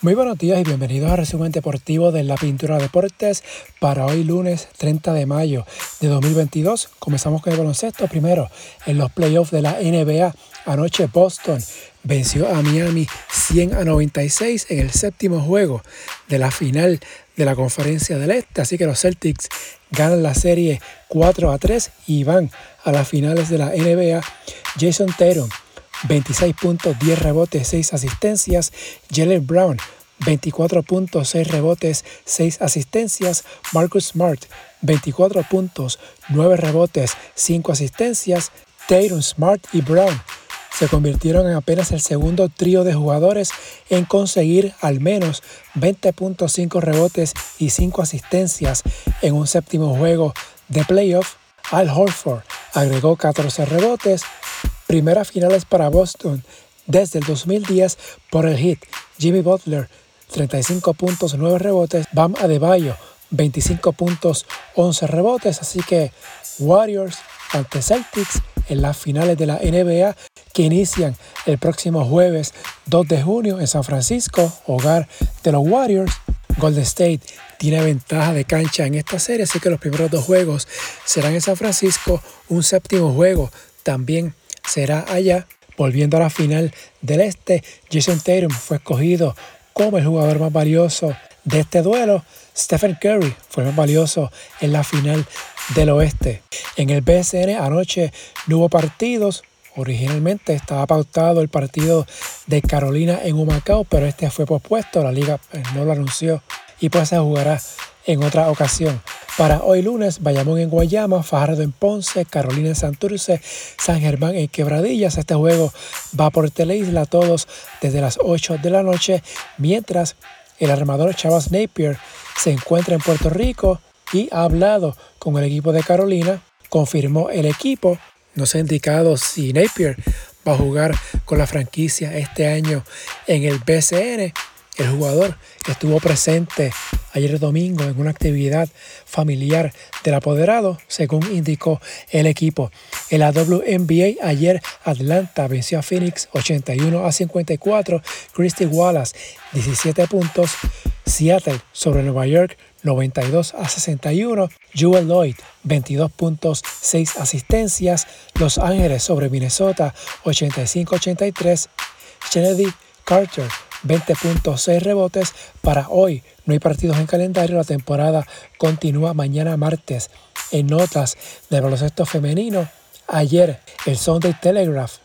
Muy buenos días y bienvenidos al resumen deportivo de la Pintura Deportes para hoy lunes 30 de mayo de 2022. Comenzamos con el baloncesto primero en los playoffs de la NBA. Anoche Boston venció a Miami 100 a 96 en el séptimo juego de la final de la Conferencia del Este. Así que los Celtics ganan la serie 4 a 3 y van a las finales de la NBA. Jason Tatum 26 puntos, 10 rebotes, 6 asistencias. Jalen Brown, 24 puntos, 6 rebotes, 6 asistencias. Marcus Smart, 24 puntos, 9 rebotes, 5 asistencias. Tatum, Smart y Brown se convirtieron en apenas el segundo trío de jugadores en conseguir al menos 20.5 rebotes y 5 asistencias en un séptimo juego de playoff. Al Horford agregó 14 rebotes, primeras finales para Boston desde el 2010 por el hit. Jimmy Butler, 35 puntos, 9 rebotes. Bam Adebayo, 25 puntos, 11 rebotes. Así que Warriors ante Celtics en las finales de la NBA que inician el próximo jueves 2 de junio en San Francisco, hogar de los Warriors. Golden State tiene ventaja de cancha en esta serie, así que los primeros dos juegos serán en San Francisco, un séptimo juego también será allá. Volviendo a la final del este, Jason Tatum fue escogido como el jugador más valioso de este duelo. Stephen Curry fue el más valioso en la final del oeste. En el BSN anoche no hubo partidos. Originalmente estaba pautado el partido de Carolina en Humacao, pero este fue pospuesto. La liga eh, no lo anunció y pues se jugará en otra ocasión. Para hoy lunes, Bayamón en Guayama, Fajardo en Ponce, Carolina en Santurce, San Germán en Quebradillas. Este juego va por Teleisla todos desde las 8 de la noche, mientras el armador Chavas Napier se encuentra en Puerto Rico y ha hablado con el equipo de Carolina. Confirmó el equipo. No se ha indicado si Napier va a jugar con la franquicia este año en el BCN. El jugador estuvo presente ayer domingo en una actividad familiar del apoderado, según indicó el equipo. En la WNBA ayer Atlanta venció a Phoenix 81 a 54, Christy Wallace 17 puntos, Seattle sobre Nueva York 92 a 61, Jewel Lloyd 22 puntos, 6 asistencias, Los Ángeles sobre Minnesota 85 83, Kennedy Carter 20.6 rebotes. Para hoy no hay partidos en calendario. La temporada continúa mañana martes. En notas del baloncesto femenino, ayer el Sunday Telegraph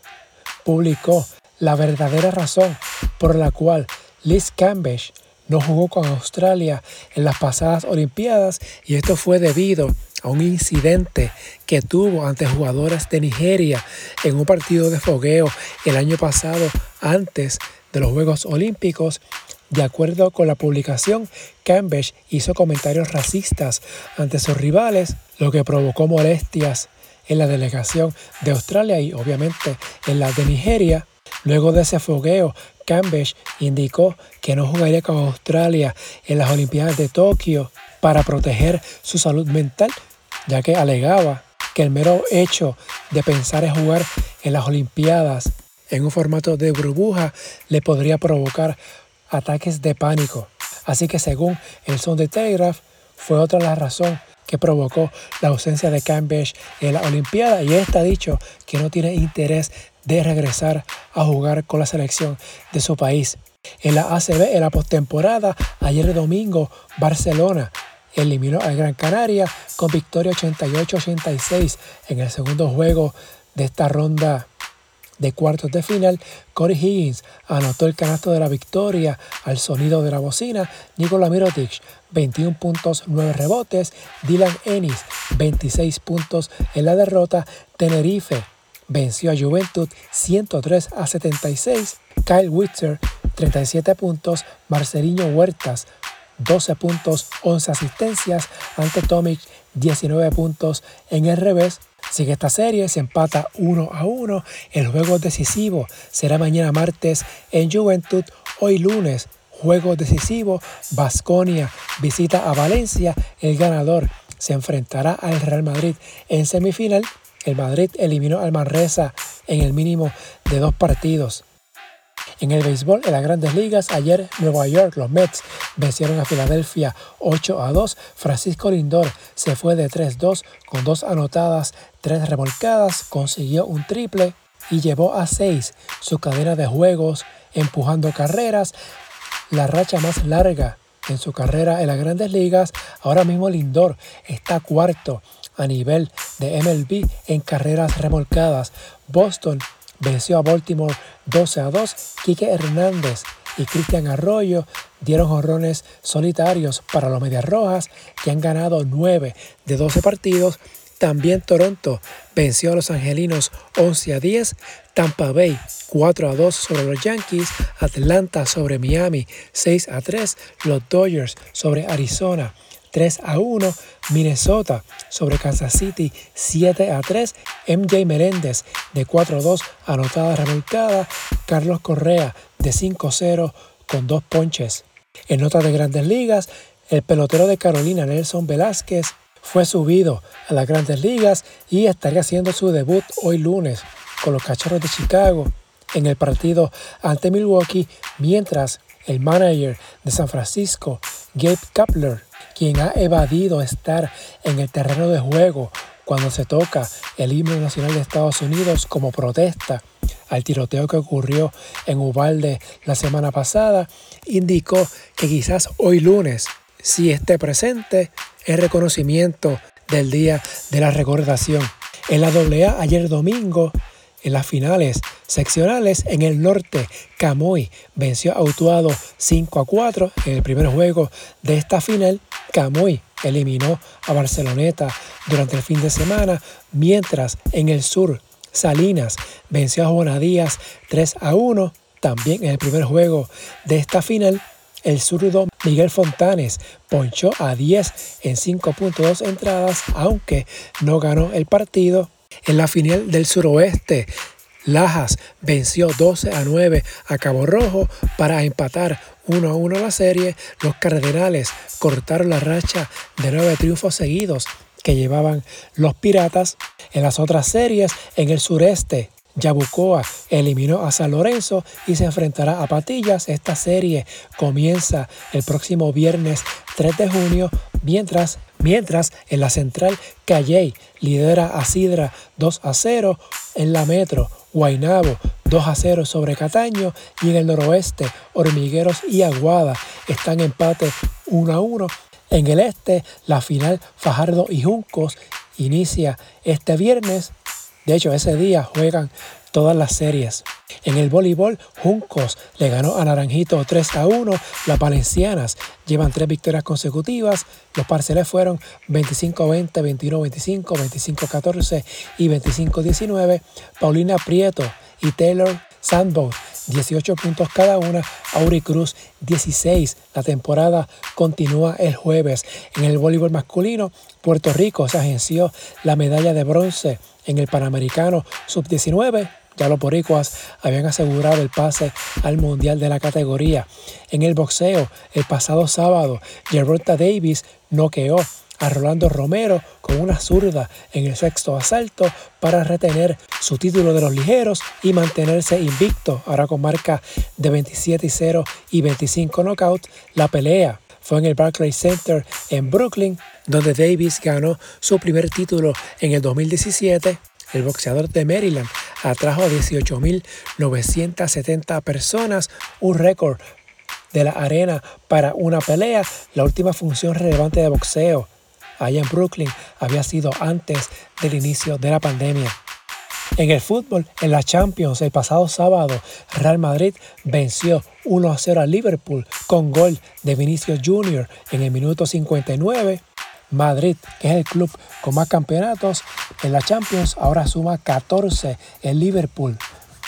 publicó la verdadera razón por la cual Liz Cambridge no jugó con Australia en las pasadas Olimpiadas y esto fue debido a un incidente que tuvo ante jugadoras de Nigeria en un partido de fogueo el año pasado antes de los Juegos Olímpicos. De acuerdo con la publicación, Cambridge hizo comentarios racistas ante sus rivales, lo que provocó molestias en la delegación de Australia y obviamente en la de Nigeria. Luego de ese fogueo, Cambridge indicó que no jugaría con Australia en las Olimpiadas de Tokio para proteger su salud mental, ya que alegaba que el mero hecho de pensar en jugar en las Olimpiadas en un formato de burbuja le podría provocar ataques de pánico. Así que según el Sunday Telegraph, fue otra la razón que provocó la ausencia de Cambridge en la Olimpiada y está dicho que no tiene interés de regresar a jugar con la selección de su país. En la ACB, en la postemporada, ayer domingo, Barcelona eliminó a Gran Canaria con victoria 88-86 en el segundo juego de esta ronda de cuartos de final, Corey Higgins anotó el canasto de la victoria al sonido de la bocina. Nikola Mirotic, 21 puntos, 9 rebotes. Dylan Ennis, 26 puntos en la derrota. Tenerife venció a Juventud 103 a 76. Kyle Witzer, 37 puntos. Marcelinho Huertas, 12 puntos, 11 asistencias. Ante Tomic, 19 puntos en el revés. Sigue esta serie se empata 1 a 1. El juego decisivo será mañana martes en Juventud. Hoy lunes, juego decisivo. Basconia visita a Valencia. El ganador se enfrentará al Real Madrid en semifinal. El Madrid eliminó al Manresa en el mínimo de dos partidos. En el béisbol, en las grandes ligas, ayer Nueva York, los Mets vencieron a Filadelfia 8 a 2. Francisco Lindor se fue de 3-2 con dos anotadas, tres remolcadas, consiguió un triple y llevó a 6 su cadena de juegos empujando carreras, la racha más larga en su carrera en las grandes ligas. Ahora mismo Lindor está cuarto a nivel de MLB en carreras remolcadas. Boston venció a Baltimore 12 a 2. Quique Hernández y Cristian Arroyo dieron jorrones solitarios para los Medias Rojas, que han ganado 9 de 12 partidos. También Toronto venció a los Angelinos 11 a 10, Tampa Bay 4 a 2 sobre los Yankees, Atlanta sobre Miami 6 a 3, los Dodgers sobre Arizona 3 a 1. Minnesota sobre Kansas City 7 a 3. MJ Meréndez de 4 a 2, anotada remolcada. Carlos Correa de 5 a 0 con dos ponches. En nota de grandes ligas, el pelotero de Carolina Nelson Velázquez fue subido a las grandes ligas y estaría haciendo su debut hoy lunes con los Cachorros de Chicago en el partido ante Milwaukee, mientras el manager de San Francisco, Gabe Kapler, quien ha evadido estar en el terreno de juego cuando se toca el himno nacional de Estados Unidos como protesta al tiroteo que ocurrió en Ubalde la semana pasada, indicó que quizás hoy lunes, si esté presente, es reconocimiento del Día de la Recordación. En la AA ayer domingo, en las finales seccionales en el norte, Camoy venció a Utuado 5 a 4 en el primer juego de esta final. Camoy eliminó a Barceloneta durante el fin de semana, mientras en el sur Salinas venció a Juanadías 3 a 1. También en el primer juego de esta final, el zurdo Miguel Fontanes ponchó a 10 en 5.2 entradas, aunque no ganó el partido. En la final del suroeste, Lajas venció 12 a 9 a Cabo Rojo para empatar 1 a 1 la serie. Los Cardenales cortaron la racha de nueve triunfos seguidos que llevaban los Piratas. En las otras series, en el sureste, Yabucoa eliminó a San Lorenzo y se enfrentará a Patillas. Esta serie comienza el próximo viernes 3 de junio, mientras, mientras en la central Calley lidera a Sidra 2 a 0, en la Metro Guainabo 2 a 0 sobre Cataño y en el noroeste Hormigueros y Aguada están empate 1 a 1. En el este la final Fajardo y Juncos inicia este viernes de hecho, ese día juegan todas las series. En el voleibol, Juncos le ganó a Naranjito 3 a 1. Las Valencianas llevan tres victorias consecutivas. Los parceles fueron 25-20, 21-25, 25-14 y 25-19. Paulina Prieto y Taylor Sandbow 18 puntos cada una. Auri Cruz 16. La temporada continúa el jueves. En el voleibol masculino, Puerto Rico se agenció la medalla de bronce en el Panamericano Sub-19. Ya los boricuas habían asegurado el pase al Mundial de la categoría. En el boxeo, el pasado sábado, Gerberta Davis noqueó a Rolando Romero con una zurda en el sexto asalto para retener su título de los ligeros y mantenerse invicto, ahora con marca de 27 y 0 y 25 knockouts. La pelea fue en el Barclays Center en Brooklyn, donde Davis ganó su primer título en el 2017. El boxeador de Maryland atrajo a 18.970 personas, un récord de la arena para una pelea, la última función relevante de boxeo allá en Brooklyn había sido antes del inicio de la pandemia. En el fútbol, en la Champions, el pasado sábado, Real Madrid venció 1 a 0 a Liverpool con gol de Vinicius Jr. en el minuto 59. Madrid, es el club con más campeonatos en la Champions, ahora suma 14. El Liverpool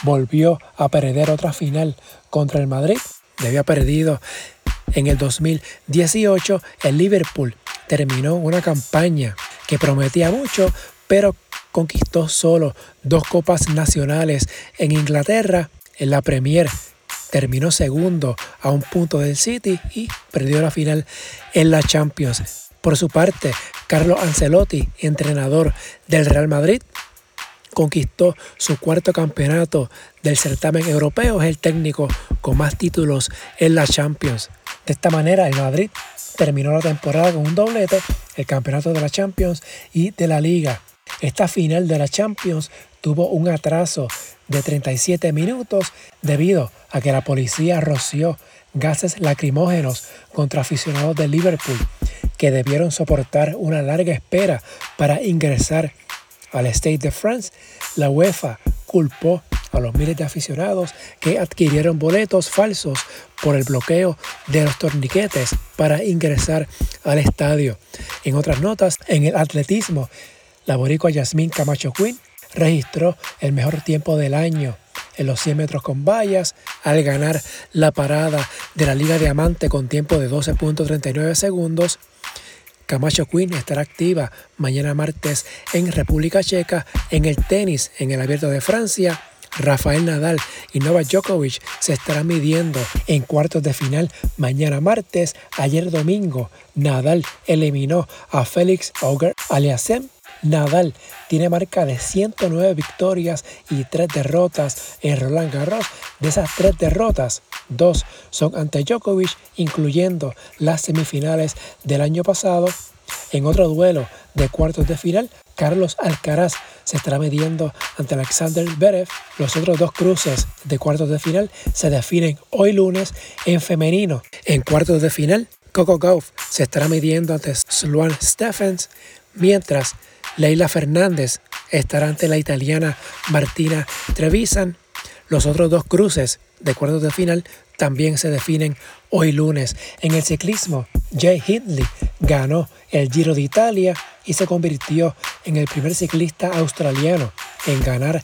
volvió a perder otra final contra el Madrid. Había perdido en el 2018. El Liverpool terminó una campaña que prometía mucho, pero conquistó solo dos copas nacionales en Inglaterra. En la Premier terminó segundo a un punto del City y perdió la final en la Champions. Por su parte, Carlos Ancelotti, entrenador del Real Madrid, conquistó su cuarto campeonato del certamen europeo, es el técnico con más títulos en la Champions. De esta manera, el Madrid terminó la temporada con un doblete, el campeonato de la Champions y de la Liga. Esta final de la Champions tuvo un atraso de 37 minutos debido a que la policía roció gases lacrimógenos contra aficionados de Liverpool que debieron soportar una larga espera para ingresar al Stade de France. La UEFA culpó a los miles de aficionados que adquirieron boletos falsos por el bloqueo de los torniquetes para ingresar al estadio. En otras notas, en el atletismo, la boricua Yasmín Camacho Quinn registró el mejor tiempo del año en los 100 metros con vallas al ganar la parada de la Liga Diamante con tiempo de 12.39 segundos. Camacho Quinn estará activa mañana martes en República Checa en el tenis en el Abierto de Francia. Rafael Nadal y Novak Djokovic se estarán midiendo en cuartos de final mañana martes. Ayer domingo, Nadal eliminó a Félix Auger Aliassime Nadal tiene marca de 109 victorias y 3 derrotas en Roland Garros. De esas 3 derrotas, 2 son ante Djokovic, incluyendo las semifinales del año pasado. En otro duelo de cuartos de final, Carlos Alcaraz se estará midiendo ante Alexander Berev. Los otros dos cruces de cuartos de final se definen hoy lunes en femenino. En cuartos de final, Coco Gauff se estará midiendo ante Sloane Stephens, mientras Leila Fernández estará ante la italiana Martina Trevisan. Los otros dos cruces de cuartos de final también se definen hoy lunes. En el ciclismo, Jay Hindley ganó el Giro de Italia y se convirtió en el primer ciclista australiano en ganar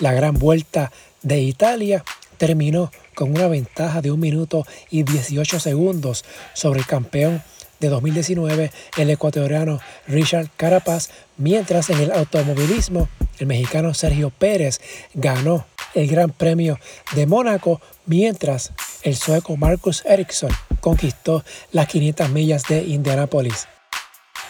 la Gran Vuelta de Italia. Terminó con una ventaja de un minuto y 18 segundos sobre el campeón de 2019 el ecuatoriano Richard Carapaz, mientras en el automovilismo el mexicano Sergio Pérez ganó el Gran Premio de Mónaco, mientras el sueco Marcus Ericsson conquistó las 500 millas de Indianápolis.